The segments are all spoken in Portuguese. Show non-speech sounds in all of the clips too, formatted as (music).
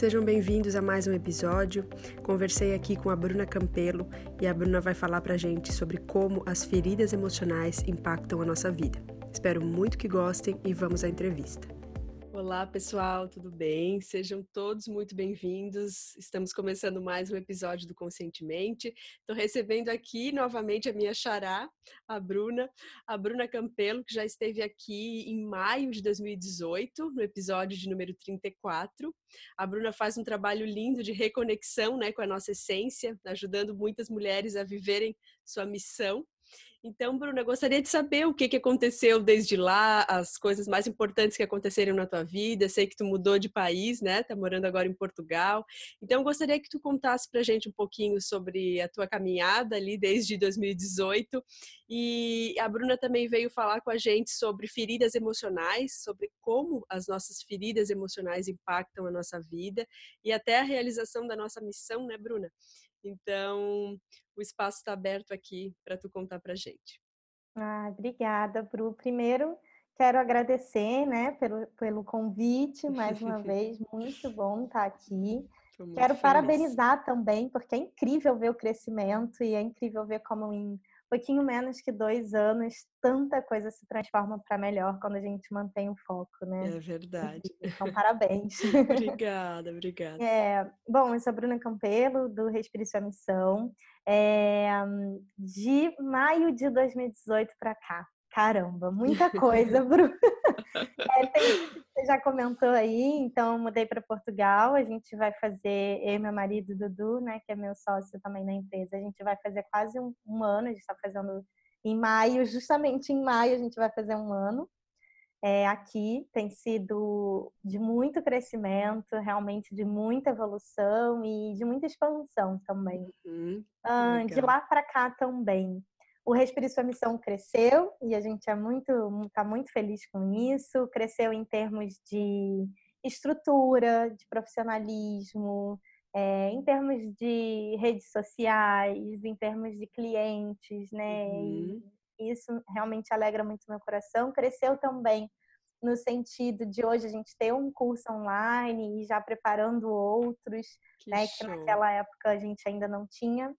Sejam bem-vindos a mais um episódio. Conversei aqui com a Bruna Campelo e a Bruna vai falar pra gente sobre como as feridas emocionais impactam a nossa vida. Espero muito que gostem e vamos à entrevista. Olá, pessoal, tudo bem? Sejam todos muito bem-vindos. Estamos começando mais um episódio do Conscientemente. Estou recebendo aqui novamente a minha xará, a Bruna, a Bruna Campelo, que já esteve aqui em maio de 2018, no episódio de número 34. A Bruna faz um trabalho lindo de reconexão né, com a nossa essência, ajudando muitas mulheres a viverem sua missão. Então, Bruna, gostaria de saber o que, que aconteceu desde lá, as coisas mais importantes que aconteceram na tua vida. Sei que tu mudou de país, né? Tá morando agora em Portugal. Então, gostaria que tu contasse pra gente um pouquinho sobre a tua caminhada ali desde 2018. E a Bruna também veio falar com a gente sobre feridas emocionais, sobre como as nossas feridas emocionais impactam a nossa vida e até a realização da nossa missão, né, Bruna? Então, o espaço está aberto aqui para tu contar para gente. Ah, obrigada, Bru. Primeiro, quero agradecer, né, pelo, pelo convite mais uma (laughs) vez. Muito bom estar aqui. Quero feliz. parabenizar também, porque é incrível ver o crescimento e é incrível ver como em pouquinho menos que dois anos, tanta coisa se transforma para melhor quando a gente mantém o foco, né? É verdade. Então, parabéns. (laughs) obrigada, obrigada. É, bom, eu sou a Bruna Campelo, do Respire Sua Missão. É, de maio de 2018 para cá. Caramba, muita coisa, (laughs) Bruno. É, tem, você já comentou aí, então mudei para Portugal. A gente vai fazer, eu e meu marido Dudu, né, que é meu sócio também na empresa, a gente vai fazer quase um, um ano. A gente está fazendo em maio, justamente em maio a gente vai fazer um ano. É, aqui tem sido de muito crescimento, realmente de muita evolução e de muita expansão também. Uhum, ah, de lá para cá também. O Respire Sua Missão cresceu e a gente é muito, está muito feliz com isso. Cresceu em termos de estrutura, de profissionalismo, é, em termos de redes sociais, em termos de clientes, né? Uhum. isso realmente alegra muito meu coração. Cresceu também no sentido de hoje a gente ter um curso online e já preparando outros, que né? Show. Que naquela época a gente ainda não tinha.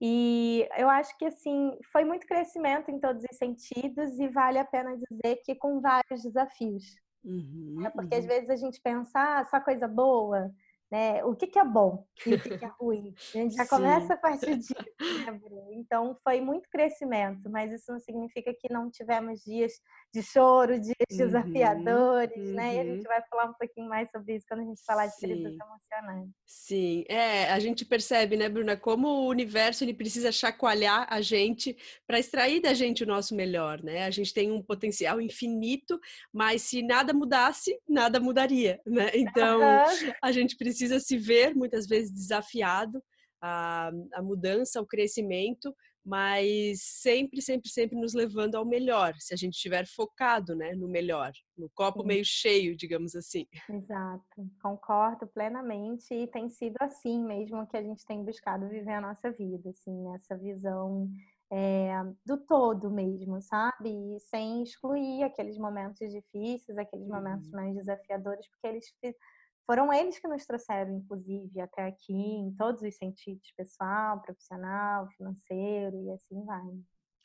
E eu acho que assim foi muito crescimento em todos os sentidos e vale a pena dizer que com vários desafios. Uhum, é porque uhum. às vezes a gente pensa, ah, só coisa boa, né? O que, que é bom e o que, que é ruim. A gente já Sim. começa a partir disso, né, Bruno? Então foi muito crescimento, mas isso não significa que não tivemos dias de choro, dias (laughs) uhum, desafiadores, uhum. né? E a gente uhum. vai falar um pouquinho mais sobre isso quando a gente falar de feridas emocionais. Sim, é, a gente percebe, né, Bruna, como o universo ele precisa chacoalhar a gente para extrair da gente o nosso melhor, né? A gente tem um potencial infinito, mas se nada mudasse, nada mudaria, (laughs) né? Então, uhum. a gente precisa se ver muitas vezes desafiado a, a mudança, ao crescimento, mas sempre, sempre, sempre nos levando ao melhor, se a gente estiver focado né, no melhor, no copo Sim. meio cheio, digamos assim. Exato, concordo plenamente e tem sido assim mesmo que a gente tem buscado viver a nossa vida, assim, essa visão é, do todo mesmo, sabe? E sem excluir aqueles momentos difíceis, aqueles momentos uhum. mais desafiadores, porque eles foram eles que nos trouxeram, inclusive, até aqui, em todos os sentidos, pessoal, profissional, financeiro e assim vai.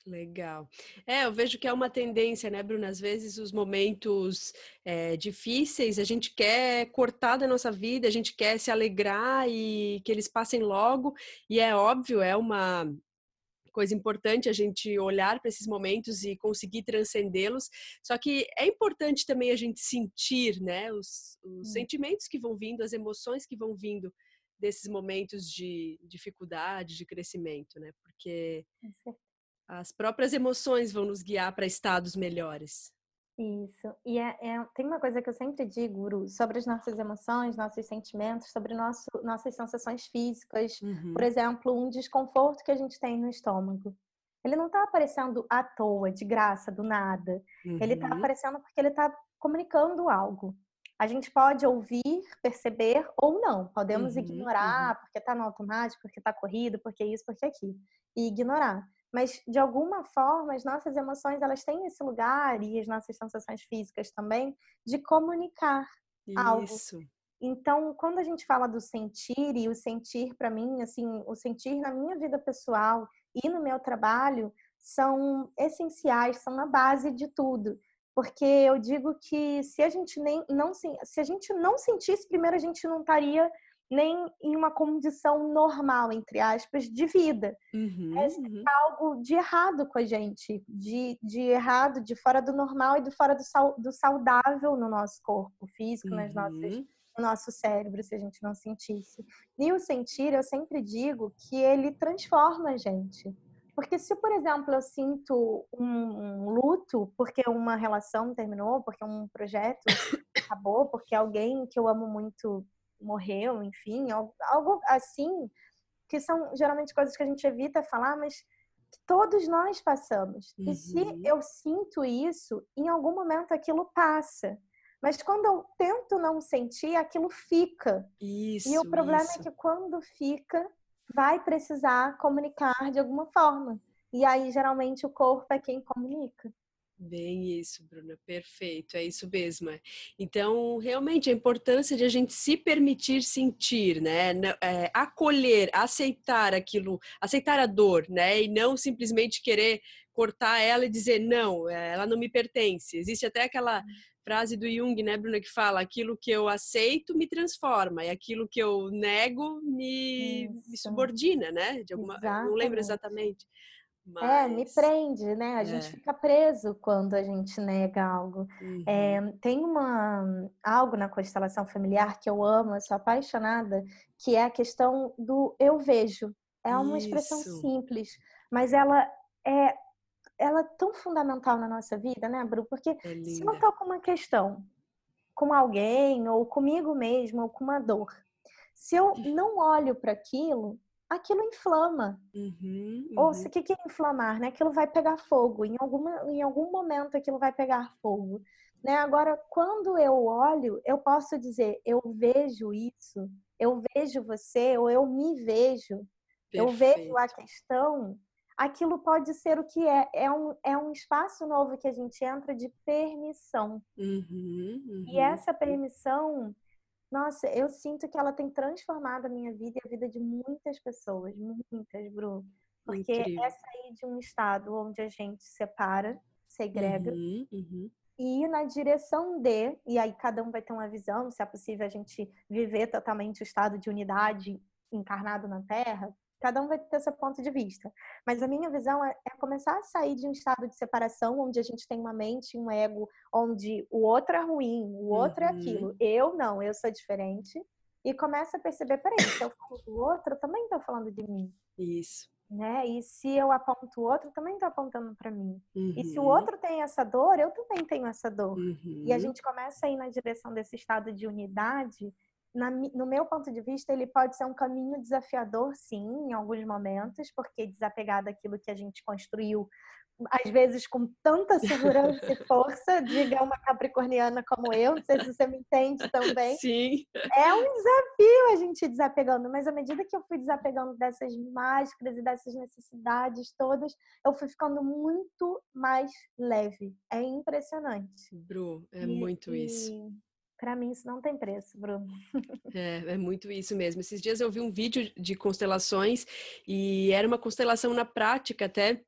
Legal. É, eu vejo que é uma tendência, né, Bruna? Às vezes os momentos é, difíceis a gente quer cortar da nossa vida, a gente quer se alegrar e que eles passem logo, e é óbvio, é uma coisa importante a gente olhar para esses momentos e conseguir transcendê-los. Só que é importante também a gente sentir, né, os, os hum. sentimentos que vão vindo, as emoções que vão vindo desses momentos de dificuldade, de crescimento, né? Porque as próprias emoções vão nos guiar para estados melhores. Isso. E é, é, tem uma coisa que eu sempre digo, Guru, sobre as nossas emoções, nossos sentimentos, sobre nosso, nossas sensações físicas. Uhum. Por exemplo, um desconforto que a gente tem no estômago. Ele não está aparecendo à toa, de graça, do nada. Uhum. Ele está aparecendo porque ele está comunicando algo. A gente pode ouvir, perceber ou não. Podemos uhum. ignorar uhum. porque está no automático, porque está corrido, porque isso, porque aquilo. E ignorar mas de alguma forma as nossas emoções elas têm esse lugar e as nossas sensações físicas também de comunicar Isso. algo. Então, quando a gente fala do sentir e o sentir para mim, assim, o sentir na minha vida pessoal e no meu trabalho são essenciais, são a base de tudo. Porque eu digo que se a gente nem não se a gente não sentisse, primeiro a gente não estaria nem em uma condição normal, entre aspas, de vida. Uhum, é uhum. algo de errado com a gente, de, de errado, de fora do normal e do fora do, do saudável no nosso corpo físico, uhum. nas nossas, no nosso cérebro, se a gente não sentisse. E o sentir, eu sempre digo que ele transforma a gente. Porque se, por exemplo, eu sinto um, um luto porque uma relação terminou, porque um projeto acabou, porque alguém que eu amo muito morreu, enfim, algo, algo assim, que são geralmente coisas que a gente evita falar, mas que todos nós passamos. Uhum. E se uhum. eu sinto isso, em algum momento aquilo passa. Mas quando eu tento não sentir, aquilo fica. Isso, e o problema isso. é que quando fica, vai precisar comunicar de alguma forma. E aí, geralmente, o corpo é quem comunica. Bem isso, Bruna, perfeito, é isso mesmo. Então, realmente, a importância de a gente se permitir sentir, né? É, acolher, aceitar aquilo, aceitar a dor, né? E não simplesmente querer cortar ela e dizer, não, é, ela não me pertence. Existe até aquela uhum. frase do Jung, né, Bruna, que fala: aquilo que eu aceito me transforma, e aquilo que eu nego me, me subordina, né? De alguma, não lembro exatamente. Mas... É, me prende, né? A é. gente fica preso quando a gente nega algo. Uhum. É, tem uma algo na constelação familiar que eu amo, eu sou apaixonada, que é a questão do eu vejo. É uma Isso. expressão simples, mas ela é ela é tão fundamental na nossa vida, né, Bru? Porque é se eu tô com uma questão com alguém, ou comigo mesmo, ou com uma dor, se eu não olho para aquilo, aquilo inflama. Uhum, uhum. Ou o que, que é inflamar? Né? Aquilo vai pegar fogo. Em, alguma, em algum momento aquilo vai pegar fogo. Né? Agora, quando eu olho, eu posso dizer, eu vejo isso, eu vejo você, ou eu me vejo, Perfeito. eu vejo a questão. Aquilo pode ser o que é. É um, é um espaço novo que a gente entra de permissão. Uhum, uhum. E essa permissão nossa, eu sinto que ela tem transformado a minha vida e a vida de muitas pessoas, muitas, Bru. Porque Incrível. é sair de um estado onde a gente separa, segrega, uhum, uhum. e ir na direção de, e aí cada um vai ter uma visão, se é possível a gente viver totalmente o estado de unidade encarnado na Terra, Cada um vai ter seu ponto de vista. Mas a minha visão é, é, começar a sair de um estado de separação onde a gente tem uma mente, um ego, onde o outro é ruim, o outro é uhum. é aquilo. Eu não, eu sou diferente. E começa a perceber, peraí, se eu falo do outro, eu também estou falando de mim. Isso. Né? E se eu aponto o outro, também estou apontando para mim. Uhum. E se o uhum. outro tem essa dor, eu também tenho essa dor. Uhum. E a uhum. gente começa a ir na direção desse estado de unidade na, no meu ponto de vista, ele pode ser um caminho desafiador, sim, em alguns momentos, porque desapegar daquilo que a gente construiu, às vezes com tanta segurança e força, diga uma capricorniana como eu, não sei se você me entende também. Sim. É um desafio a gente ir desapegando, mas à medida que eu fui desapegando dessas máscaras e dessas necessidades todas, eu fui ficando muito mais leve. É impressionante. Bru, é e, muito isso. Para mim, isso não tem preço, Bruno. (laughs) É, é muito isso mesmo. Esses dias eu vi um vídeo de constelações e era uma constelação na prática até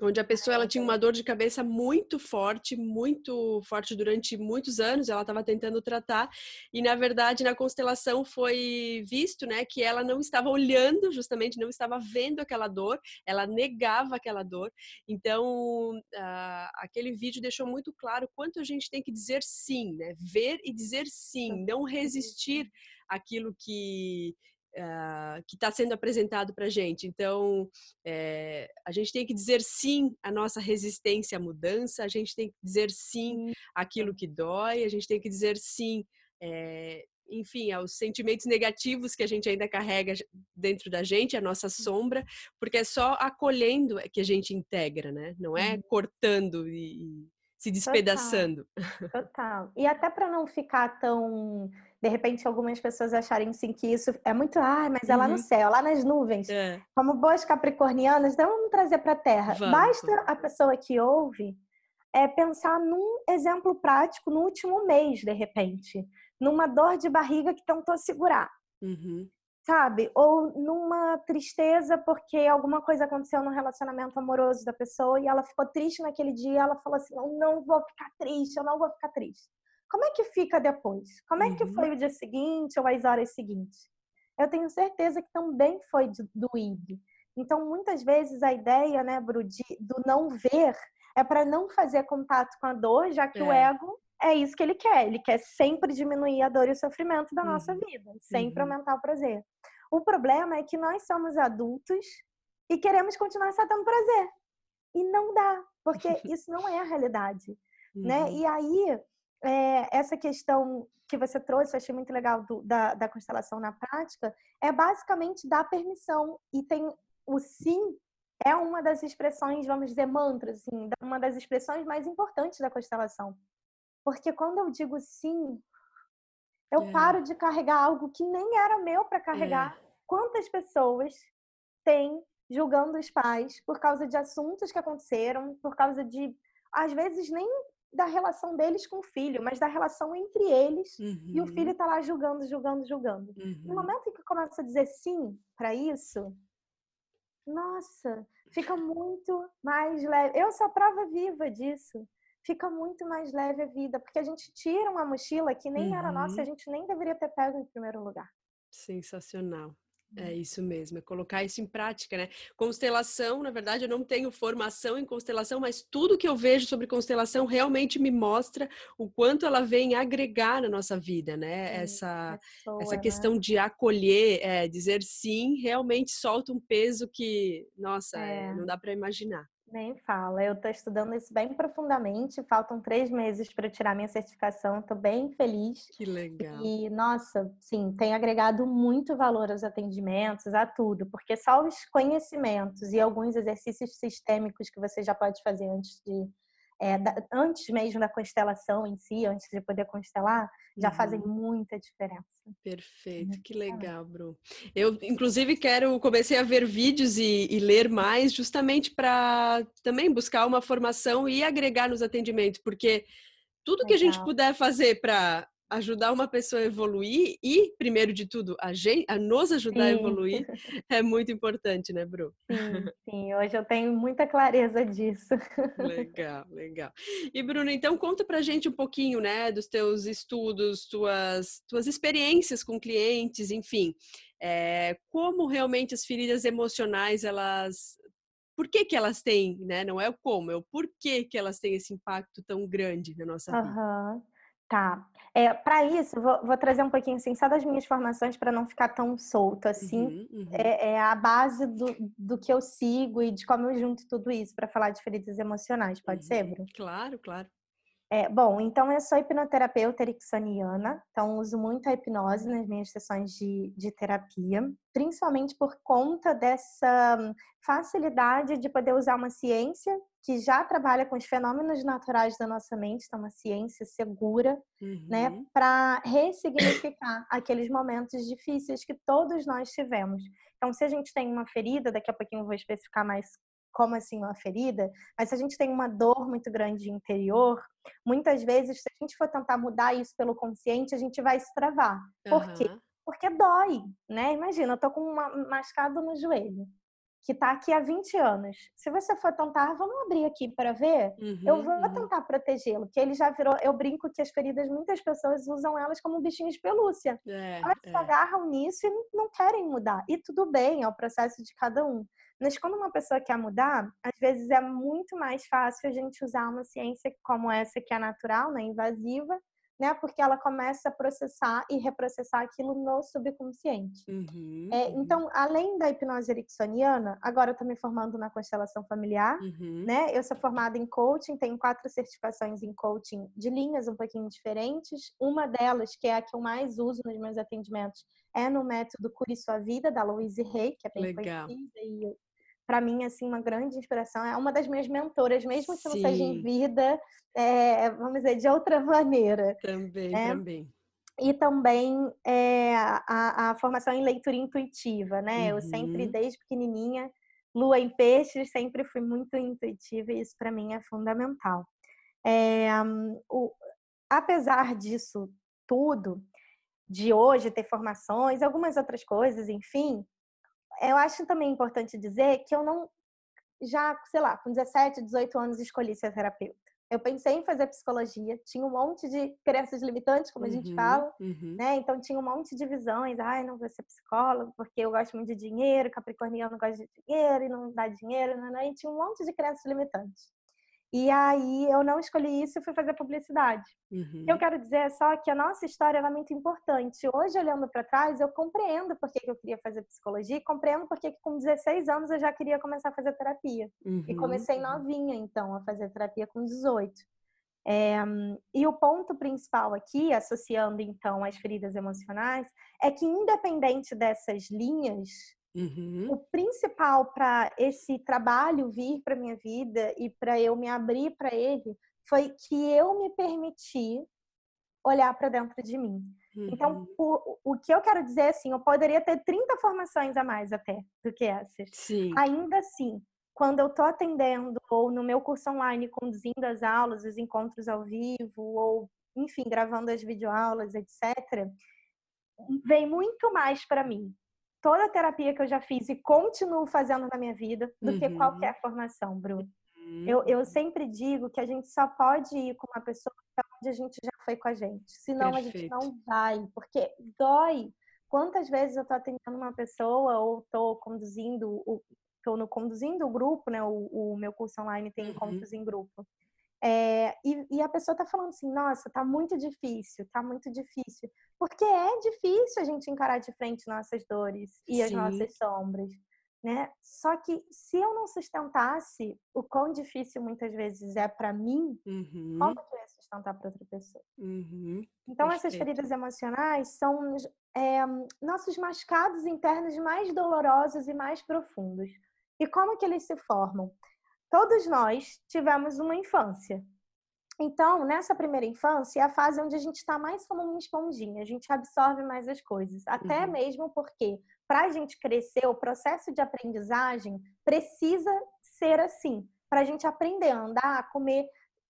onde a pessoa ela tinha uma dor de cabeça muito forte, muito forte durante muitos anos, ela estava tentando tratar e na verdade na constelação foi visto, né, que ela não estava olhando, justamente não estava vendo aquela dor, ela negava aquela dor. Então, uh, aquele vídeo deixou muito claro quanto a gente tem que dizer sim, né? Ver e dizer sim, não resistir aquilo que uh, que está sendo apresentado para a gente. Então, é, a gente tem que dizer sim à nossa resistência à mudança, a gente tem que dizer sim àquilo que dói, a gente tem que dizer sim. É, enfim, aos sentimentos negativos que a gente ainda carrega dentro da gente, a nossa sombra, porque é só acolhendo que a gente integra, né? Não é cortando e, se despedaçando. Total. (laughs) Total. E até para não ficar tão de repente algumas pessoas acharem sim que isso é muito, ah, mas é lá no uhum. céu, lá nas nuvens. É. Como boas capricornianas, então vamos trazer para a terra. Vamos. Basta a pessoa que ouve é pensar num exemplo prático no último mês, de repente, numa dor de barriga que tentou segurar. Uhum. Sabe? Ou numa tristeza porque alguma coisa aconteceu no relacionamento amoroso da pessoa e ela ficou triste naquele dia, ela falou assim: "Eu não vou ficar triste, eu não vou ficar triste". Como é que fica depois? Como é que uhum. foi o dia seguinte ou as horas seguintes? Eu tenho certeza que também foi doído. Então, muitas vezes a ideia, né, Bru, de, do não ver é para não fazer contato com a dor, já que é. o ego é isso que ele quer. Ele quer sempre diminuir a dor e o sofrimento da uhum. nossa vida, sempre uhum. aumentar o prazer. O problema é que nós somos adultos e queremos continuar só tendo prazer. E não dá, porque (laughs) isso não é a realidade. Né? Uhum. Né? E aí, é, essa questão que você trouxe, eu achei muito legal do, da, da constelação na prática, é basicamente dar permissão. E tem o sim é uma das expressões, vamos dizer, mantras, assim, uma das expressões mais importantes da constelação. Porque quando eu digo sim, eu é. paro de carregar algo que nem era meu para carregar. É. Quantas pessoas têm julgando os pais por causa de assuntos que aconteceram, por causa de, às vezes, nem da relação deles com o filho, mas da relação entre eles uhum. e o filho está lá julgando, julgando, julgando. Uhum. No momento em que começa a dizer sim para isso, nossa, fica muito mais leve. Eu sou a prova viva disso. Fica muito mais leve a vida, porque a gente tira uma mochila que nem uhum. era nossa, a gente nem deveria ter pego em primeiro lugar. Sensacional. É isso mesmo, é colocar isso em prática, né? Constelação, na verdade, eu não tenho formação em constelação, mas tudo que eu vejo sobre constelação realmente me mostra o quanto ela vem agregar na nossa vida, né? essa, pessoa, essa né? questão né? de acolher, é, dizer sim, realmente solta um peso que, nossa, é. não dá para imaginar. Nem fala. Eu estou estudando isso bem profundamente. Faltam três meses para tirar minha certificação. Estou bem feliz. Que legal. E, nossa, sim, tem agregado muito valor aos atendimentos, a tudo. Porque só os conhecimentos e alguns exercícios sistêmicos que você já pode fazer antes de é, da, antes mesmo da constelação em si, antes de poder constelar, já uhum. fazem muita diferença. Perfeito, que legal, Bru. Eu, inclusive, quero comecei a ver vídeos e, e ler mais, justamente para também buscar uma formação e agregar nos atendimentos, porque tudo legal. que a gente puder fazer para ajudar uma pessoa a evoluir e, primeiro de tudo, a, gente, a nos ajudar sim. a evoluir (laughs) é muito importante, né, Bru? Sim, sim, hoje eu tenho muita clareza disso. Legal, legal. E, Bruno, então conta pra gente um pouquinho, né, dos teus estudos, tuas, tuas experiências com clientes, enfim, é, como realmente as feridas emocionais, elas por que, que elas têm, né? Não é o como, é o porquê que elas têm esse impacto tão grande na nossa vida. Uhum. Tá. É, para isso, vou, vou, trazer um pouquinho assim, só das minhas formações para não ficar tão solto assim. Uhum, uhum. É, é, a base do, do que eu sigo e de como eu junto tudo isso para falar de feridas emocionais. Pode uhum. ser, Bruno? Claro, claro. É, bom, então eu sou hipnoterapeuta ericksoniana, então uso muito a hipnose nas minhas sessões de, de terapia, principalmente por conta dessa facilidade de poder usar uma ciência que já trabalha com os fenômenos naturais da nossa mente, então uma ciência segura, né, uhum. né, para ressignificar aqueles momentos difíceis que todos nós tivemos. Então, se a gente tem uma ferida, daqui a pouquinho eu vou especificar mais como assim uma ferida, mas se a gente tem uma dor muito grande interior, muitas vezes, se a gente for tentar mudar isso pelo consciente, a gente vai se travar. Por uhum. quê? Porque dói, né? Imagina, eu tô com um mascado no joelho, que está aqui há 20 anos. Se você for tentar, vamos abrir aqui para ver, uhum, eu vou uhum. tentar protegê-lo, que ele já virou, eu brinco que as feridas, muitas pessoas usam elas como bichinhos de pelúcia. É, elas é. se agarram nisso e não querem mudar. E tudo bem, é o processo de cada um. Mas quando uma pessoa quer mudar, às vezes é muito mais fácil a gente usar uma ciência como essa que é natural, né, invasiva, né? Porque ela começa a processar e reprocessar aquilo no subconsciente. Uhum, é, uhum. Então, além da hipnose ericksoniana, agora eu estou me formando na constelação familiar, uhum. né? Eu sou formada em coaching, tenho quatro certificações em coaching de linhas um pouquinho diferentes. Uma delas, que é a que eu mais uso nos meus atendimentos, é no método Cure Sua Vida, da Louise Hay, que é bem Legal. conhecida e para mim, assim, uma grande inspiração. É uma das minhas mentoras, mesmo que Sim. não seja em vida, é, vamos dizer, de outra (laughs) maneira. Também, né? também. E também é, a, a, formação em leitura intuitiva, né? Uhum. Eu sempre, uhum. desde pequenininha, lua em peixes, sempre fui muito intuitiva e isso para mim é fundamental. É, o, apesar disso tudo, de hoje ter formações, algumas outras coisas, enfim, eu acho também importante dizer que eu não já, sei lá, com 17, 18 anos escolhi ser terapeuta. Eu pensei em fazer psicologia, tinha um monte de crenças limitantes, como a gente uhum, fala, uhum. né? Então tinha um monte de visões, ai, não vou ser psicólogo porque eu gosto muito de dinheiro, capricorniano gosta de dinheiro e não dá dinheiro, né? E tinha um monte de crenças limitantes. E aí eu não escolhi isso e fui fazer publicidade. Uhum. Eu quero dizer só que a nossa história é muito importante. Hoje, olhando para trás, eu compreendo por que eu queria fazer psicologia e compreendo por que com 16 anos eu já queria começar a fazer terapia. Uhum. E comecei novinha, então, a fazer terapia com 18. É, e o ponto principal aqui, associando então as feridas emocionais, é que independente dessas linhas, Uhum. O principal para esse trabalho vir para minha vida e para eu me abrir para ele foi que eu me permiti olhar para dentro de mim. Então, uhum. Então, o, o que eu quero dizer é assim, eu poderia ter 30 formações a mais até do que essas. Sim. Ainda assim, quando eu estou atendendo ou no meu curso online conduzindo as aulas, os encontros ao vivo ou enfim, gravando as videoaulas, etc, vem muito mais para mim toda a terapia que eu já fiz e continuo fazendo na minha vida do uhum. que qualquer formação, Bruno. Uhum. Eu, eu sempre digo que a gente só pode ir com uma pessoa onde a gente já foi com a gente. Senão Perfeito. a gente não vai, porque dói. Quantas vezes eu tô atendendo uma pessoa ou tô conduzindo o tô no conduzindo o grupo, né? O, o meu curso online tem uhum. encontros em grupo. É, e, e, a pessoa tá falando assim, nossa, tá muito difícil, tá muito difícil. Porque é difícil a gente encarar de frente nossas dores e Sim. as nossas sombras, né? Só que se eu não sustentasse o quão difícil muitas vezes é para mim, uhum. como que eu ia sustentar para outra pessoa? Uhum. Então, Perfeito. essas feridas emocionais são é, nossos machucados internos mais dolorosos e mais profundos. E como que eles se formam? Todos nós tivemos uma infância. Então, nessa primeira infância, é a fase onde a gente está mais como uma esponjinha, a gente absorve mais as coisas. Até uhum. mesmo porque, para a gente crescer, o processo de aprendizagem precisa ser assim. Para a gente aprender a andar, a comer.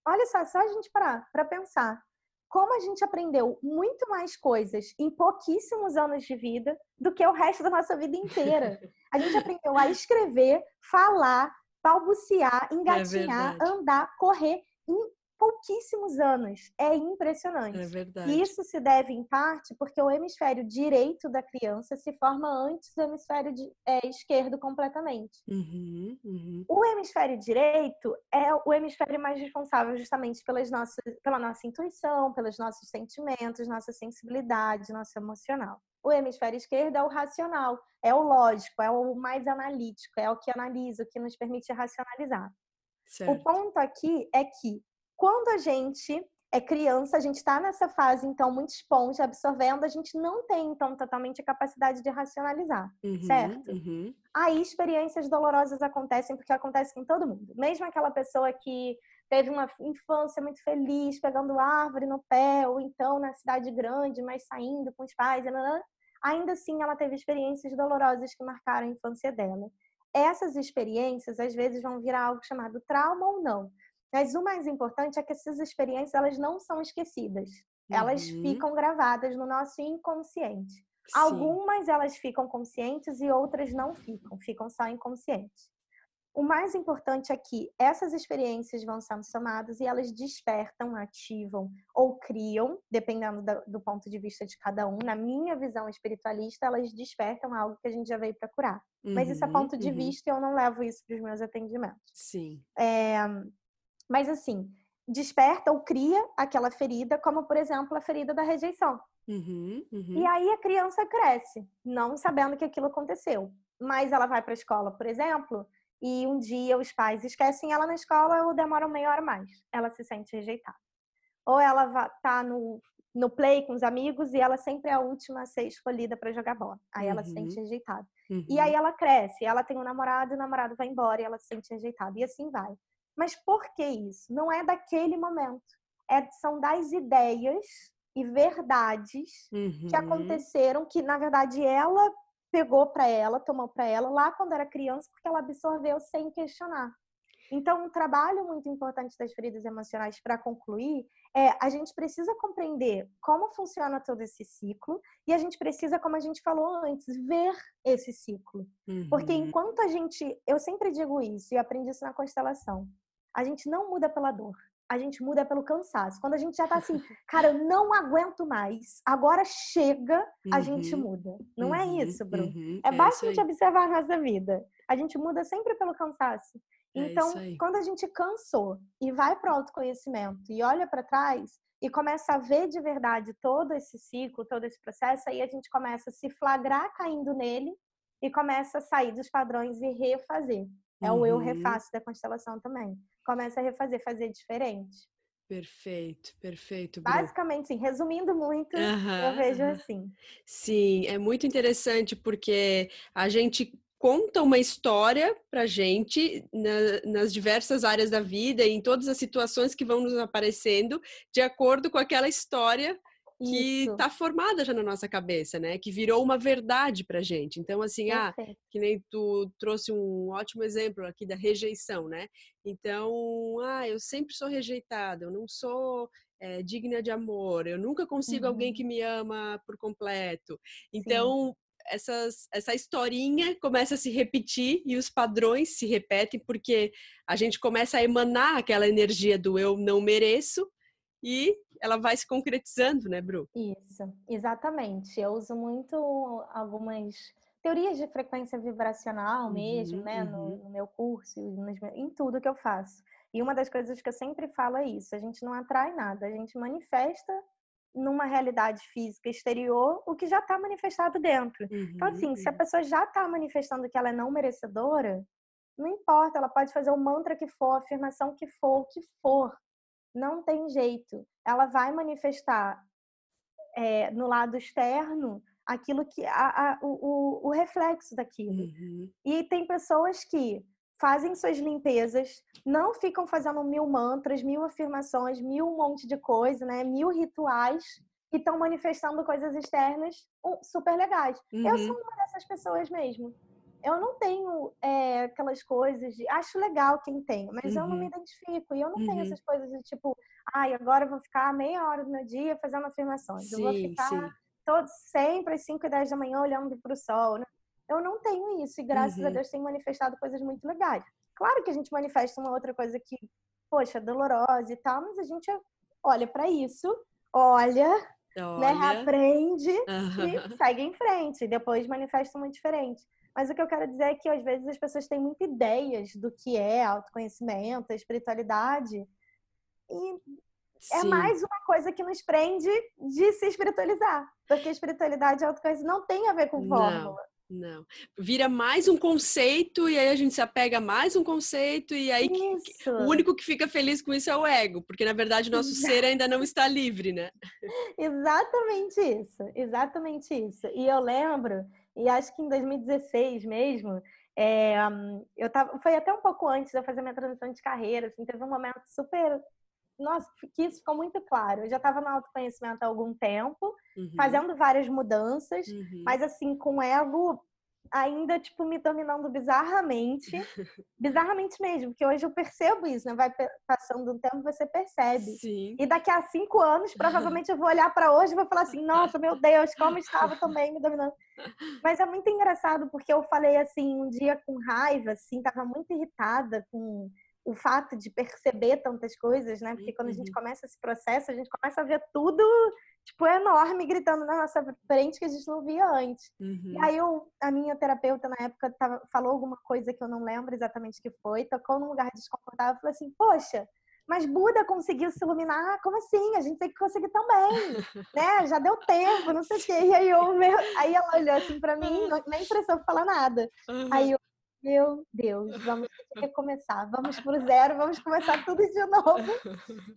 Olha só, só a gente parar para pensar. Como a gente aprendeu muito mais coisas em pouquíssimos anos de vida do que o resto da nossa vida inteira. A gente aprendeu a escrever, falar, balbuciar, é engatinhar, é andar, correr em pouquíssimos anos. É impressionante. É verdade. E isso se deve, em parte, porque o hemisfério direito da criança se forma antes do hemisfério de, é, esquerdo completamente. Uhum, uhum. O hemisfério direito é o hemisfério mais responsável justamente pelas nossas, pela nossa intuição, pelos nossos sentimentos, nossa sensibilidade, nosso emocional. O hemisfério esquerdo é o racional, é o lógico, é o mais analítico, é o que analisa, o que nos permite racionalizar. Certo. O ponto aqui é que quando a gente é criança, a gente está nessa fase, então, muito esponja, absorvendo, a gente não tem, então, totalmente a capacidade de racionalizar, uhum, certo? Uhum. Aí, experiências dolorosas acontecem, porque acontecem com todo mundo. Mesmo aquela pessoa que teve uma infância muito feliz, pegando árvore no pé, ou então na cidade grande, mas saindo com os pais, ainda assim ela teve experiências dolorosas que marcaram a infância dela. Essas experiências às vezes vão virar algo chamado trauma ou não. Mas o mais importante é que essas experiências elas não são esquecidas. Uhum. Elas ficam gravadas no nosso inconsciente. Sim. Algumas elas ficam conscientes e outras não ficam, ficam só inconscientes. O mais importante é que essas experiências vão sendo somadas e elas despertam, ativam ou criam, dependendo do, ponto de vista de cada um. Na minha visão espiritualista, elas despertam algo que a gente já veio para curar. Uhum, Mas isso é uhum, ponto de uhum. vista e eu não levo isso para os meus atendimentos. Sim. É, mas assim, desperta ou cria aquela ferida, como por exemplo a ferida da rejeição. Uhum, uhum. E aí a criança cresce, não sabendo que aquilo aconteceu. Mas ela vai para a escola, por exemplo, e um dia os pais esquecem ela na escola ou demoram meia hora mais. Ela se sente rejeitada. Ou ela tá no, no play com os amigos e ela sempre é a última a ser escolhida para jogar bola. Aí uhum. ela se sente uhum. rejeitada. Uhum. E aí ela cresce, ela tem um namorado e o namorado vai embora e ela se sente rejeitada. E assim vai. Mas por que isso? Não é daquele momento. É, são das ideias e verdades uhum. que aconteceram que, na verdade, ela pegou para ela, tomou para ela lá quando era criança, porque ela absorveu sem questionar. Então, um trabalho muito importante das feridas emocionais para concluir é a gente precisa compreender como funciona todo esse ciclo e a gente precisa, como a gente falou antes, ver esse ciclo. Uhum. Porque enquanto a gente, eu sempre digo isso e aprendi isso na constelação, a gente não muda pela dor a gente muda pelo cansaço. Quando a gente já tá assim, (laughs) cara, eu não aguento mais, agora chega, a uhum. gente muda. Não é uhum. é isso, Bruno. Uhum. É, é basta a gente observar a nossa vida. A gente muda sempre pelo cansaço. É então, quando a gente cansou e vai para o autoconhecimento e olha para trás e começa a ver de verdade todo esse ciclo, todo esse processo, aí a gente começa a se flagrar caindo nele e começa a sair dos padrões e refazer. É o eu uhum. refaço da constelação também. Começa a refazer, fazer diferente. Perfeito, perfeito. Bru. Basicamente, sim, resumindo muito, uhum, eu vejo assim. Sim, é muito interessante porque a gente conta uma história para gente na, nas diversas áreas da vida e em todas as situações que vão nos aparecendo, de acordo com aquela história que está formada já na nossa cabeça, né? Que virou uma verdade para gente. Então, assim, ah, que nem tu trouxe um ótimo exemplo aqui da rejeição, né? Então, ah, eu sempre sou rejeitada, eu não sou é, digna de amor, eu nunca consigo uhum. alguém que me ama por completo. Então, essas, essa historinha começa a se repetir e os padrões se repetem porque a gente começa a emanar aquela energia do eu não mereço e ela vai se concretizando, né, Bru? Isso, exatamente. Eu uso muito algumas teorias de frequência vibracional uhum, mesmo, né, uhum. no, no, meu curso, em tudo que eu faço. E uma das coisas que eu sempre falo é isso: a gente não atrai nada, a gente manifesta numa realidade física exterior o que já está manifestado dentro. Uhum, então, assim, se a uhum. pessoa já está manifestando que ela é não merecedora, não importa, ela pode fazer o mantra que for, a afirmação que for, o que for não tem jeito. Ela vai manifestar é, no lado externo aquilo que a, a, o, o, reflexo daquilo. Uhum. E tem pessoas que fazem suas limpezas, não ficam fazendo mil mantras, mil afirmações, mil monte de coisa, né? Mil rituais que estão manifestando coisas externas super legais. Uhum. Eu sou uma dessas pessoas mesmo eu não tenho é, aquelas coisas de. Acho legal quem tem, mas uhum. eu não me uhum. identifico. E eu não uhum. tenho essas coisas de tipo, ai, agora eu vou ficar meia hora do meu dia fazendo afirmações. Sim, eu vou ficar todo, sempre às 5 e 10 da manhã olhando para o sol. Né? Eu não tenho isso. E graças uhum. a Deus tem manifestado coisas muito legais. Claro que a gente manifesta uma outra coisa que, poxa, dolorosa e tal, mas a gente olha para isso, olha, né, olha. né, aprende e segue em frente. Depois manifesta muito diferente. Mas o que eu quero dizer é que às vezes as pessoas têm muitas ideias do que é autoconhecimento, espiritualidade, e é Sim. é mais uma coisa que nos prende de se espiritualizar. Porque espiritualidade e autoconhecimento não tem a ver com fórmula. Não, não. Vira mais um conceito e aí a gente se apega a mais um conceito e aí que, o único que fica feliz com isso é o ego, porque na verdade o nosso Exato. ser ainda não está livre, né? (laughs) Exatamente isso, exatamente isso. E eu lembro e acho que em 2016 mesmo, é, eu tava, foi até um pouco antes de eu fazer minha transição de carreira, assim, teve um momento super, nossa, que isso ficou muito claro. Eu já estava no autoconhecimento há algum tempo, uhum. fazendo várias mudanças, uhum. mas assim, com ego ainda, tipo, me dominando bizarramente. (laughs) bizarramente mesmo, porque hoje eu percebo isso, né? Vai passando um tempo, você percebe. Sim. E daqui a cinco anos, provavelmente eu vou olhar para hoje e vou falar assim, nossa, meu Deus, como estava também me dominando. (laughs) Mas é muito engraçado, porque eu falei assim, um dia com raiva, assim, tava muito irritada com o fato de perceber tantas coisas, né? Porque quando a gente uhum. começa esse processo, a gente começa a ver tudo, tipo, enorme, gritando na nossa frente que a gente não via antes. Uhum. E aí eu, a minha terapeuta na época tava, falou alguma coisa que eu não lembro exatamente o que foi, tocou num lugar desconfortável e falou assim, poxa, mas Buda conseguiu se iluminar, como assim? A gente tem que conseguir também, (laughs) né? Já deu tempo, não sei o quê. E aí, eu, aí ela olhou assim pra mim, nem precisou falar nada. Uhum. Aí eu, meu Deus, vamos recomeçar, vamos pro zero, vamos começar tudo de novo.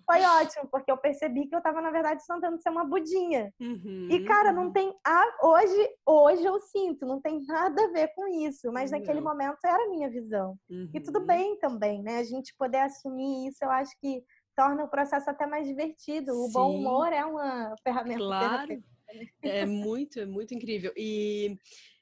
Foi (laughs) ótimo, porque eu percebi que eu tava, na verdade, tentando ser uma budinha. Uhum. E, cara, não tem. A... Hoje, hoje eu sinto, não tem nada a ver com isso, mas não. naquele momento era a minha visão. Uhum. E tudo uhum. bem também, né? A gente poder assumir isso, eu acho que torna o processo até mais divertido. O Sim. bom humor é uma ferramenta claro. É muito, é muito incrível. E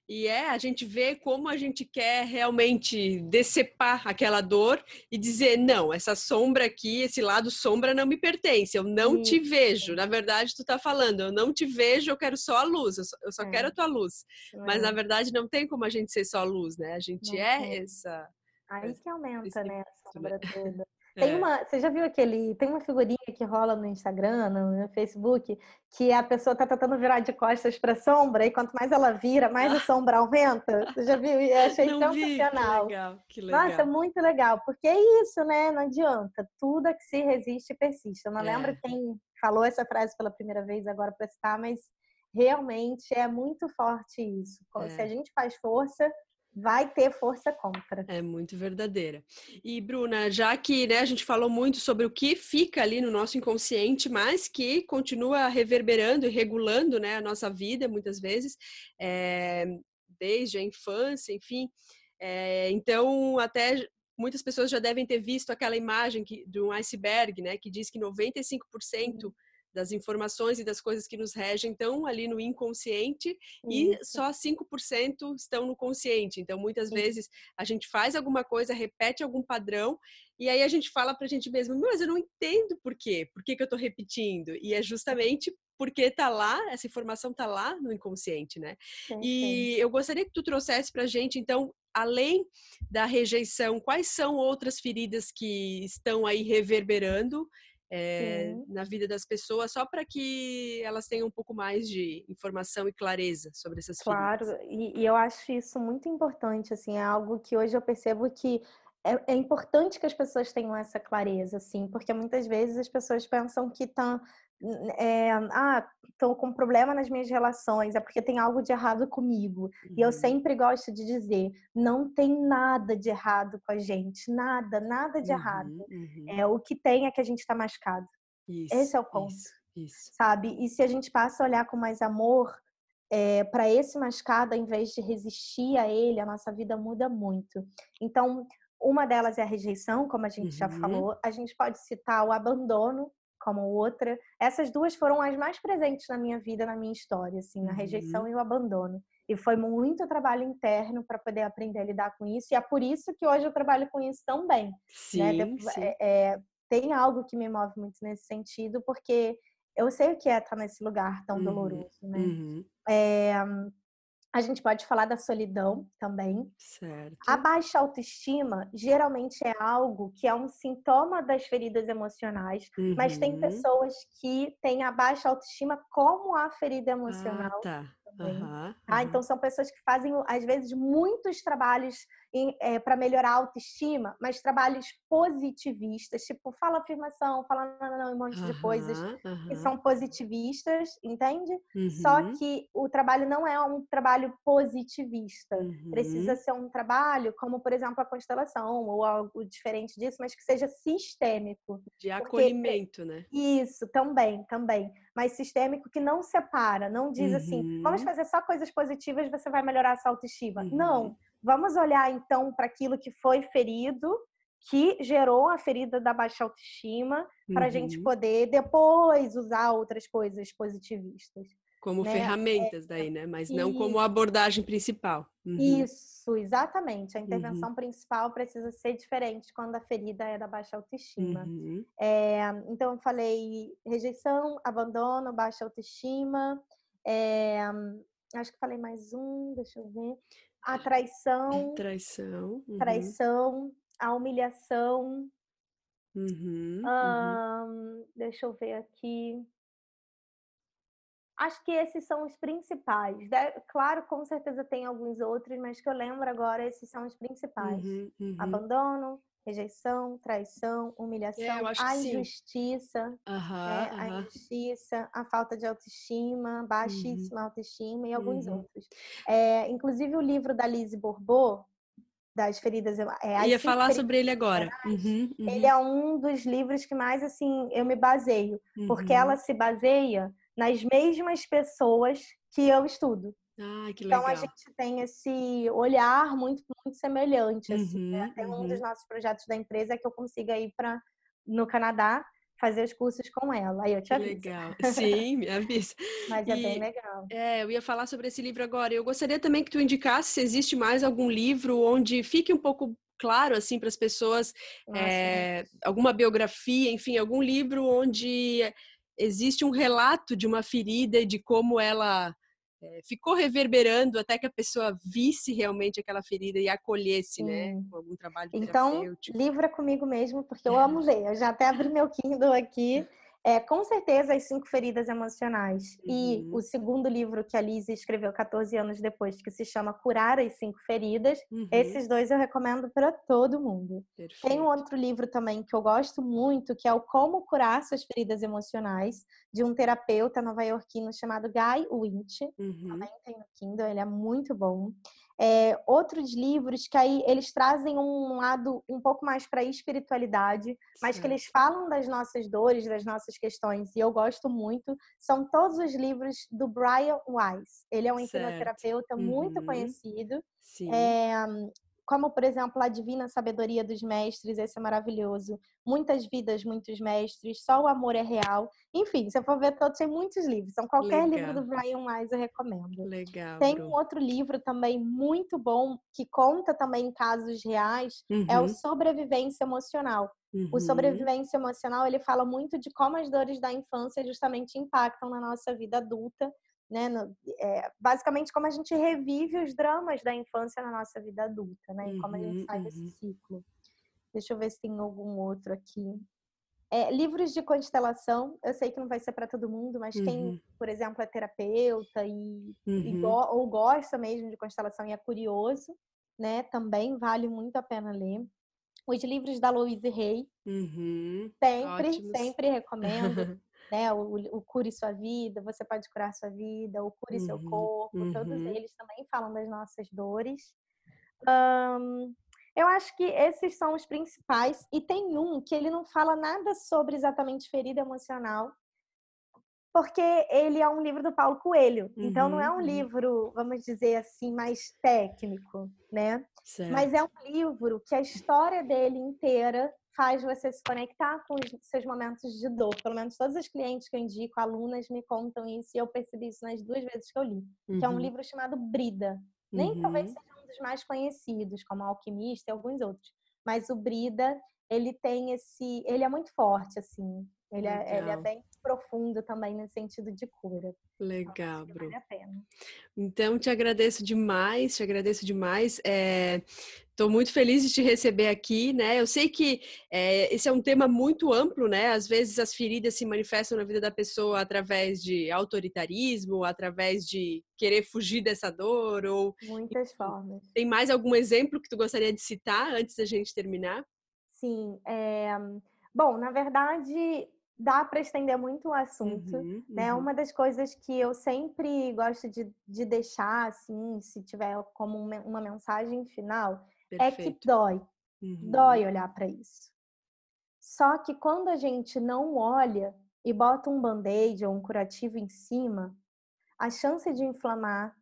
E é a gente vê como a gente quer realmente decepar aquela dor e dizer: não, essa sombra aqui, esse lado sombra não me pertence, eu não Isso. te vejo. Na verdade, tu tá falando, eu não te vejo, eu quero só a luz, eu só, eu só é. quero a tua luz. É. Mas na verdade não tem como a gente ser só luz, né? A gente não é tem. essa. Aí que aumenta, né? A sombra (laughs) toda. Tem é. uma, você já viu aquele, tem uma figurinha que rola no Instagram, no, Facebook, que a pessoa tá tentando virar de costas para sombra e quanto mais ela vira, mais a (laughs) sombra aumenta. Você já viu? Eu achei Não sensacional. Vi. Que legal, que legal. Nossa, muito legal, porque é isso, né? Não adianta. Tudo é que se resiste persiste. Eu não é. lembro quem falou essa frase pela primeira vez agora para citar, mas realmente é muito forte isso. É. Se a gente faz força, vai ter força contra. É muito verdadeira. E Bruna, já que né, a gente falou muito sobre o que fica ali no nosso inconsciente, mas que continua reverberando e regulando né, a nossa vida muitas vezes, é, desde a infância, enfim. É, então, até muitas pessoas já devem ter visto aquela imagem que, de um iceberg, né, que diz que 95% das informações e das coisas que nos regem estão ali no inconsciente Isso. e só 5% estão no consciente. Então, muitas Sim. vezes a gente faz alguma coisa, repete algum padrão e aí a gente fala para a gente mesmo, mas eu não entendo por quê, por que, que eu estou repetindo? E é justamente porque está lá, essa informação está lá no inconsciente, né? Sim, e eu gostaria que tu trouxesse para a gente, então, além da rejeição, quais são outras feridas que estão aí reverberando é, na vida das pessoas, só para que elas tenham um pouco mais de informação e clareza sobre essas claro. Claro, e, e, eu acho isso muito importante, assim, é algo que hoje eu percebo que é, é, importante que as pessoas tenham essa clareza, assim, porque muitas vezes as pessoas pensam que estão é, ah, estou com problema nas minhas relações, é porque tem algo de errado comigo. Uhum. E eu uhum. sempre gosto de dizer, não tem nada de errado com a gente, nada, nada de uhum, errado. Uhum. É o que tem é que a gente está machucado. Isso, Esse é o ponto. Isso, isso. Sabe? E se a gente passa a olhar com mais amor é, para esse machucado, ao invés de resistir a ele, a nossa vida muda muito. Então, uma delas é a rejeição, como a gente já uhum. falou. A gente pode citar o abandono, como outra. Essas duas foram as mais presentes na minha vida, na minha história, assim, a rejeição uhum. e o abandono. E foi muito trabalho interno para poder aprender a lidar com isso. E é por isso que hoje eu trabalho com isso também. Né? Sim, né? sim. É, é, tem algo que me move muito nesse sentido, porque eu sei o que é estar nesse lugar tão uhum. doloroso, né? Uhum. É, a gente pode falar da solidão também. Certo. A baixa autoestima geralmente é algo que é um sintoma das feridas emocionais, uhum. mas tem uhum. pessoas que têm a baixa autoestima como a ferida ah, emocional. Ah, tá. Uhum, uhum. Ah, então são pessoas que fazem às vezes muitos trabalhos é, para melhorar a autoestima, mas trabalhos positivistas, tipo fala afirmação, fala não, não, não, um monte uhum, de coisas que são positivistas, entende? Só uhum. que o trabalho não é um trabalho positivista. Precisa uhum. ser um trabalho como, por exemplo, a constelação ou algo diferente disso, mas que seja sistêmico. De acolhimento, porque, né? Isso, também, também. Mas sistêmico que não separa, não diz assim, vamos fazer só coisas positivas, você vai melhorar a sua autoestima. Uhum. Não. Vamos olhar então para aquilo que foi ferido, que gerou a ferida da baixa autoestima, para a gente uhum. poder depois usar outras coisas positivistas. Como né? ferramentas daí, né? Mas não como abordagem principal. Uhum. Isso, exatamente. A intervenção uhum. principal precisa ser diferente quando a ferida é da baixa autoestima. Uhum. É, então, eu falei rejeição, abandono, baixa autoestima. É, acho que falei mais um, deixa eu ver. A traição. Traição. Uhum. Traição, a humilhação. Uhum, uhum. deixa eu ver aqui. Acho que esses são os principais. Claro, com certeza tem alguns outros, mas que eu lembro agora, esses são os principais. Uhum, uhum. Abandono, rejeição, traição, humilhação, é, a injustiça, uhum, a injustiça, a falta de autoestima, baixíssima uhum. autoestima e alguns uhum. outros. É, inclusive o livro da Lise Bourbeau, das feridas. É, Ia falar sobre ele agora. Uhum, uhum. Ele é um dos livros que mais assim eu me baseio, porque uhum. ela se baseia nas mesmas pessoas que eu estudo. Ah, que legal. Então a gente tem esse olhar muito, muito semelhante. Assim, né? uhum, né? Tem um dos uhum. nossos projetos da empresa é que eu consiga ir para no Canadá fazer os cursos com ela. Aí eu te aviso. Legal. (laughs) Sim, me avisa. Mas é bem legal. É, eu ia falar sobre esse livro agora. Eu gostaria também que tu indicasse se existe mais algum livro onde fique um pouco claro assim para as pessoas é, alguma biografia, enfim, algum livro onde existe um relato de uma ferida e de como ela é, ficou reverberando até que a pessoa visse realmente aquela ferida e acolhesse, né, Sim. né, com algum trabalho Então, livra comigo mesmo, porque eu amo ler. Eu já até abri meu Kindle aqui. É, com certeza, As Cinco Feridas Emocionais. Uhum. E o segundo livro que a Lizzie escreveu 14 anos depois, que se chama Curar as Cinco Feridas. Uhum. Esses dois eu recomendo para todo mundo. Perfeito. Tem um outro livro também que eu gosto muito, que é o Como Curar Suas Feridas Emocionais, de um terapeuta nova-iorquino chamado Guy Winch. Uhum. Também tem no Kindle, ele é muito bom é, outros livros que aí eles trazem um lado um pouco mais para a espiritualidade, mas Sim. que eles falam das nossas dores, das nossas questões, e eu gosto muito, são todos os livros do Brian Weiss. Ele é um hipnoterapeuta uhum. muito conhecido. É, como, por exemplo, a Divina Sabedoria dos Mestres, esse é maravilhoso. Muitas Vidas, Muitos Mestres, Só o Amor é Real. Enfim, se eu for ver todos, tem muitos livros. Então, qualquer Legal. livro do Brian Weiss eu recomendo. Legal. Tem um outro livro também muito bom, que conta também casos reais, uhum. é o uhum. Sobrevivência Emocional. Uhum. O sobrevivência emocional, ele fala muito de como as dores da infância justamente impactam na nossa vida adulta né? No, é, basicamente como a gente revive os dramas da infância na nossa vida adulta, né? E como a gente sai uhum. desse ciclo. Deixa eu ver se tem algum outro aqui. É, livros de constelação, eu sei que não vai ser para todo mundo, mas uhum. quem, por exemplo, é terapeuta e, uhum. e go ou gosta mesmo de constelação e é curioso, né? Também vale muito a pena ler. Os livros da Louise Hay, uhum. sempre, Ótimos. sempre recomendo. (laughs) né? O, o, Cure Sua Vida, Você Pode Curar Sua Vida, O Cure uhum, Seu Corpo, uhum. todos eles também falam das nossas dores. Um, eu acho que esses são os principais, e tem um que ele não fala nada sobre exatamente ferida emocional, porque ele é um livro do Paulo Coelho. Uhum, então não é um uhum. livro, vamos dizer assim, mais técnico, né? Certo. Mas é um livro que a história dele inteira faz você se conectar com os seus momentos de dor. Pelo menos todos os clientes que eu indico, alunas, me contam isso e eu percebi isso nas duas vezes que eu li. Uhum. Que é um uhum. livro chamado Brida. Nem uhum. talvez seja um dos mais conhecidos, como Alquimista e alguns outros. Mas o Brida, ele tem esse... Ele é muito forte, assim. Ele é, ele é, bem profundo também nesse sentido de cura. Legal, então, Bru. Vale então, te agradeço demais, te agradeço demais. Estou é, muito feliz de te receber aqui, né? Eu sei que é, esse é um tema muito amplo, né? Às vezes as feridas se manifestam na vida da pessoa através de autoritarismo, através de querer fugir dessa dor, ou... Muitas formas. Tem mais algum exemplo que tu gostaria de citar antes da gente terminar? Sim, é... Bom, na verdade, dá para estender muito o assunto, uhum, né? Uma das coisas que eu sempre gosto de, de deixar, assim, se tiver como uma mensagem final, Perfeito. é que dói. Uhum. Dói olhar para isso. Só que quando a gente não olha e bota um band-aid ou um curativo em cima, a chance de inflamar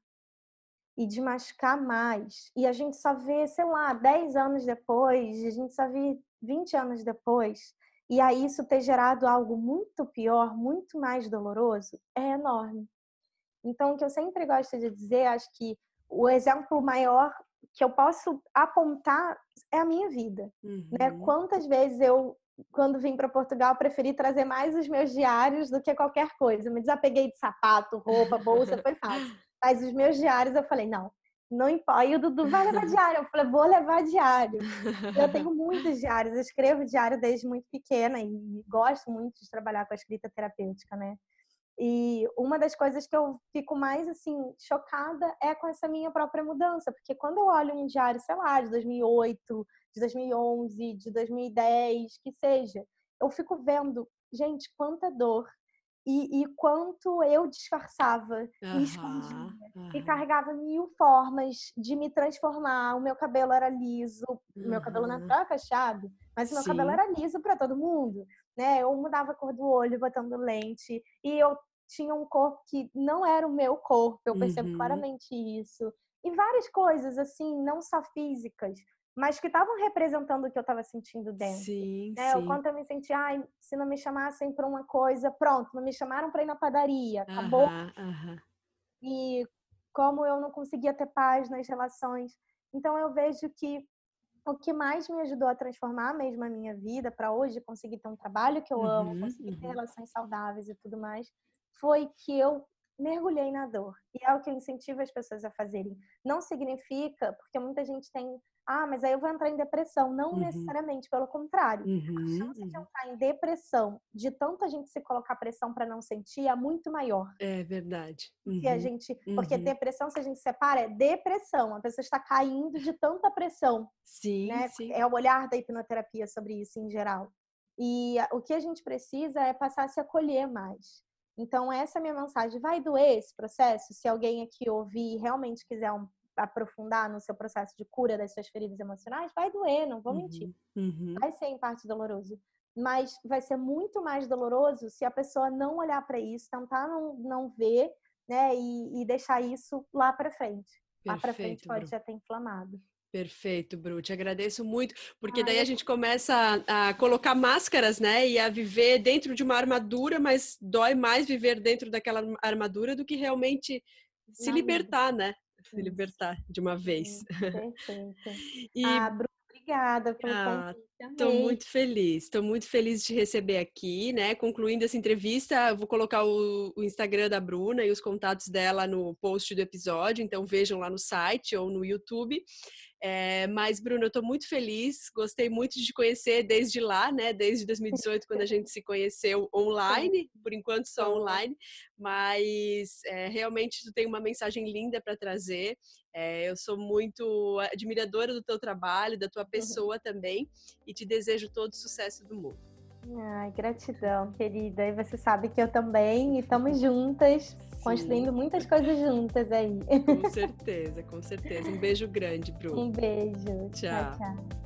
e de machucar mais, e a gente só vê, sei lá, 10 anos depois, a gente só vê 20 anos depois, e aí isso ter gerado algo muito pior, muito mais doloroso, é enorme. Então, o que eu sempre gosto de dizer, acho que o exemplo maior que eu posso apontar é a minha vida. Né? Uhum. Né? Quantas vezes eu, quando vim para Portugal, preferi trazer mais os meus diários do que qualquer coisa. Me desapeguei de sapato, roupa, bolsa, foi fácil. Mas os meus diários eu falei, não, não importa. E o Dudu vai levar (laughs) diário. Eu falei, vou levar diário. Eu tenho (laughs) muitos diários, eu escrevo diário desde muito pequena e gosto muito de trabalhar com a escrita terapêutica, né? E uma das coisas que eu fico mais assim chocada é com essa minha própria mudança, porque quando eu olho um diário, sei lá, de 2008, de 2011, de 2010, que seja, eu fico vendo, gente, quanta dor, e, e, quanto eu disfarçava uhum, e escondia uhum. e carregava mil formas de me transformar. O meu cabelo era liso, o meu cabelo não era cacheado, mas o meu Sim. cabelo era liso para todo mundo, né? Eu mudava a cor do olho botando lente e eu tinha um corpo que não era o meu corpo, eu percebo uhum. claramente isso. E várias coisas assim, não só físicas, mas que estavam representando o que eu estava sentindo dentro. Sim, né? sim. O quanto eu me senti, ai, se não me chamassem para uma coisa, pronto, não me chamaram para ir na padaria, acabou. E como eu não conseguia ter paz nas relações. Então eu vejo que o que mais me ajudou a transformar mesmo a minha vida para hoje conseguir ter um trabalho que eu uhum, amo, conseguir uhum. ter relações saudáveis e tudo mais, foi que eu mergulhei na dor. E é o que eu incentivo as pessoas a fazerem. Não significa, porque muita gente tem, ah, mas aí eu vou entrar em depressão. Não uhum. necessariamente, pelo contrário. Uhum. A chance de uhum. entrar em depressão, de tanto a gente se colocar pressão para não sentir, é muito maior. É verdade. Uhum. Que a gente, porque uhum. depressão, se a gente separa, é depressão. A pessoa está caindo de tanta pressão. Sim, né? sim. É o olhar da hipnoterapia sobre isso em geral. E o que a gente precisa é passar a se acolher mais. Então, essa é a minha mensagem. Vai doer esse processo? Se alguém aqui ouvir e realmente quiser um, aprofundar no seu processo de cura das suas feridas emocionais, vai doer, não vou mentir. Uhum, uhum. Vai ser em parte doloroso. Mas vai ser muito mais doloroso se a pessoa não olhar para isso, tentar não, não ver, né? E, e deixar isso lá para frente. Perfeito, lá para frente pode Bru. já ter inflamado. Perfeito, Bru. Te agradeço muito, porque daí a gente começa a, a, colocar máscaras, né? E a viver dentro de uma armadura, mas dói mais viver dentro daquela armadura do que realmente se libertar, né? Se libertar de uma vez. Perfeito. (laughs) e... Ah, Bru, obrigada pelo ah, Estou muito feliz, estou muito feliz de receber aqui, né? Concluindo essa entrevista, eu vou colocar o, o, Instagram da Bruna e os contatos dela no post do episódio, então vejam lá no site ou no YouTube. É, mas, Bruno, eu estou muito feliz, gostei muito de te conhecer desde lá, né? Desde 2018, quando a gente se conheceu online, por enquanto só online, mas é, realmente tu tem uma mensagem linda para trazer. É, eu sou muito admiradora do teu trabalho, da tua uhum. pessoa também, e te desejo todo o sucesso do mundo. Ai, gratidão, querida. E você sabe que eu também, e estamos juntas construindo muitas coisas juntas aí. Com certeza, com certeza. Um beijo grande, Bruno. Um beijo. Tchau. tchau, tchau.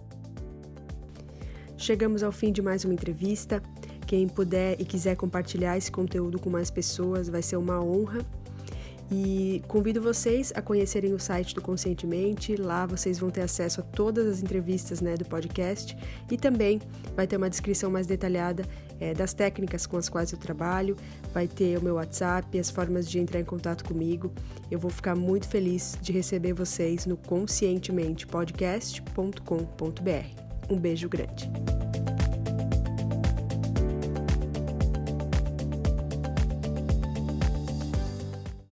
Chegamos ao fim de mais uma entrevista. Quem puder e quiser compartilhar esse conteúdo com mais pessoas, vai ser uma honra. E convido vocês a conhecerem o site do Conscientemente. Lá vocês vão ter acesso a todas as entrevistas né, do podcast e também vai ter uma descrição mais detalhada é, das técnicas com as quais eu trabalho. Vai ter o meu WhatsApp, as formas de entrar em contato comigo. Eu vou ficar muito feliz de receber vocês no conscientementepodcast.com.br. Um beijo grande.